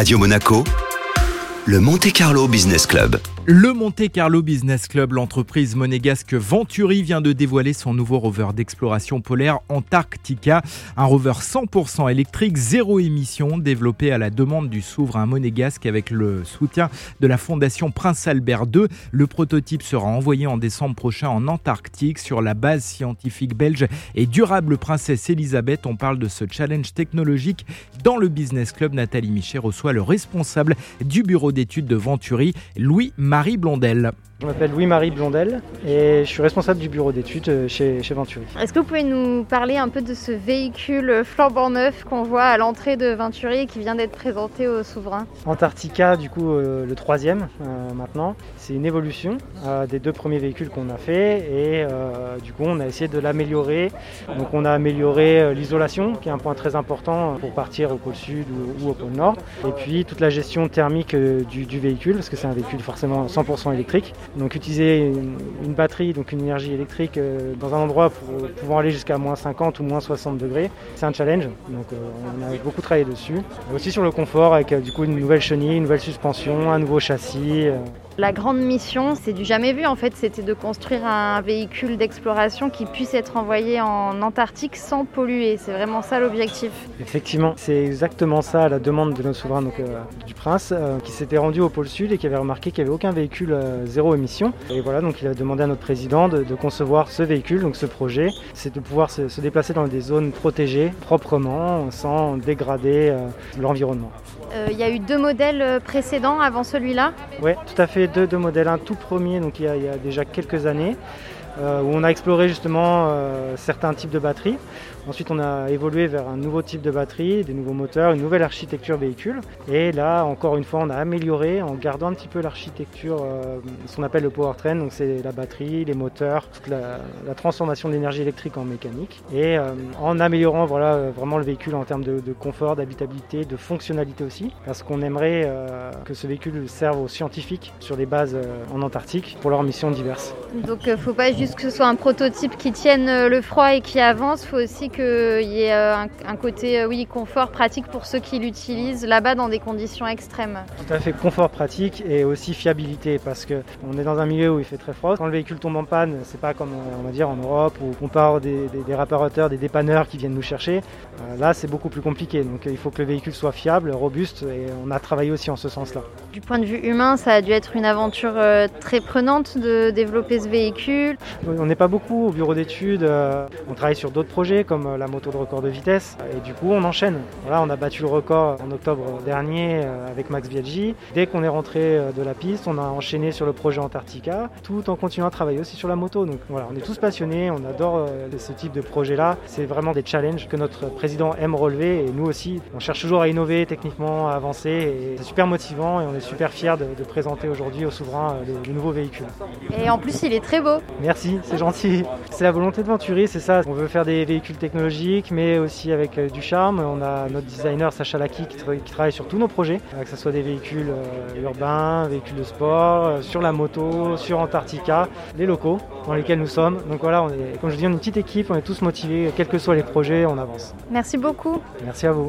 Radio Monaco, le Monte Carlo Business Club. Le Monte Carlo Business Club, l'entreprise monégasque Venturi vient de dévoiler son nouveau rover d'exploration polaire Antarctica, un rover 100% électrique, zéro émission, développé à la demande du souverain monégasque avec le soutien de la fondation Prince Albert II. Le prototype sera envoyé en décembre prochain en Antarctique sur la base scientifique belge et durable Princesse Elisabeth. On parle de ce challenge technologique dans le Business Club. Nathalie Michet reçoit le responsable du bureau d'études de Venturi, Louis Marie Blondel. Je m'appelle Louis-Marie Blondel et je suis responsable du bureau d'études euh, chez, chez Venturi. Est-ce que vous pouvez nous parler un peu de ce véhicule flambant neuf qu'on voit à l'entrée de Venturi et qui vient d'être présenté au souverain? Antarctica, du coup, euh, le troisième euh, maintenant. C'est une évolution euh, des deux premiers véhicules qu'on a fait et du coup, on a essayé de l'améliorer. Donc, on a amélioré l'isolation, qui est un point très important pour partir au pôle sud ou, ou au pôle nord. Et puis, toute la gestion thermique du, du véhicule, parce que c'est un véhicule forcément 100% électrique. Donc utiliser une, batterie, donc une énergie électrique euh, dans un endroit pour, pouvant aller jusqu'à moins 50 ou moins 60 degrés, c'est un challenge. Donc euh, on a beaucoup travaillé dessus. Aussi sur le confort avec euh, du coup une nouvelle chenille, une nouvelle suspension, un nouveau châssis. La grande mission, c'est du jamais vu en fait, c'était de construire un véhicule d'exploration qui puisse être envoyé en Antarctique sans polluer. C'est vraiment ça l'objectif. Effectivement, c'est exactement ça la demande de notre souverain donc, euh, du prince euh, qui s'était rendu au pôle sud et qui avait remarqué qu'il n'y avait aucun véhicule euh, zéro émission. Et voilà, donc il a demandé à notre président de, de concevoir ce véhicule, donc ce projet, c'est de pouvoir se, se, déplacer dans des zones protégées proprement sans dégrader l'environnement. Il y a eu deux modèles précédents avant celui-là Oui, tout à fait, deux, deux modèles. Un tout premier, donc il y a, il y a déjà quelques années. Euh, où on a exploré justement euh, certains types de batteries. Ensuite, on a évolué vers un nouveau type de batterie, des nouveaux moteurs, une nouvelle architecture véhicule. Et là, encore une fois, on a amélioré en gardant un petit peu l'architecture, euh, ce qu'on appelle le powertrain. Donc, c'est la batterie, les moteurs, toute la, transformation de l'énergie électrique en mécanique. Et en améliorant voilà, vraiment le véhicule en termes de, de confort, d'habitabilité, de fonctionnalité aussi. Parce qu'on aimerait que ce véhicule serve aux scientifiques sur les bases en Antarctique pour leurs missions diverses. Donc, faut pas juste que ce soit un prototype qui tienne le froid et qui avance, il faut aussi qu'il y ait un, un côté oui, confort, pratique pour ceux qui l'utilisent là-bas dans des conditions extrêmes. Tout à fait, confort pratique et aussi fiabilité parce qu'on est dans un milieu où il fait très froid. Quand le véhicule tombe en panne, c'est pas comme on va dire en Europe où on part des, des, des réparateurs, des dépanneurs qui viennent nous chercher. Euh, là, c'est beaucoup plus compliqué. Donc il faut que le véhicule soit fiable, robuste et on a travaillé aussi en ce sens-là. Du point de vue humain, ça a dû être une aventure euh, très prenante de développer ce véhicule. On n'est pas beaucoup au bureau d'études. Euh, on travaille sur d'autres projets comme la moto de record de vitesse. Et du coup, on enchaîne. Voilà, on a battu le record en octobre dernier euh, avec Max Biaggi. Dès qu'on est rentré euh, de la piste, on a enchaîné sur le projet Antarctica, tout en continuant à travailler aussi sur la moto. Donc voilà, on est tous passionnés, on adore euh, ce type de projet-là. C'est vraiment des challenges que notre président aime relever et nous aussi. On cherche toujours à innover techniquement, à avancer. Et c'est super motivant et on est super fiers de, de présenter aujourd'hui au souverain le, le nouveau véhicule. Et en plus, il est très beau. Merci, c'est gentil. C'est la volonté de Venturi, c'est ça. On veut faire des véhicules technologiques, mais aussi avec euh, du charme. On a notre designer Sacha Laki qui, tra qui travaille sur tous nos projets, euh, que ce soit des véhicules euh, urbains, véhicules de sport, sur la moto, sur Antarctica, les locaux dans lesquels nous sommes. Donc voilà, on est, comme je dis, on est une petite équipe, on est tous motivés, quels que soient les projets, on avance. Merci beaucoup. Merci à vous.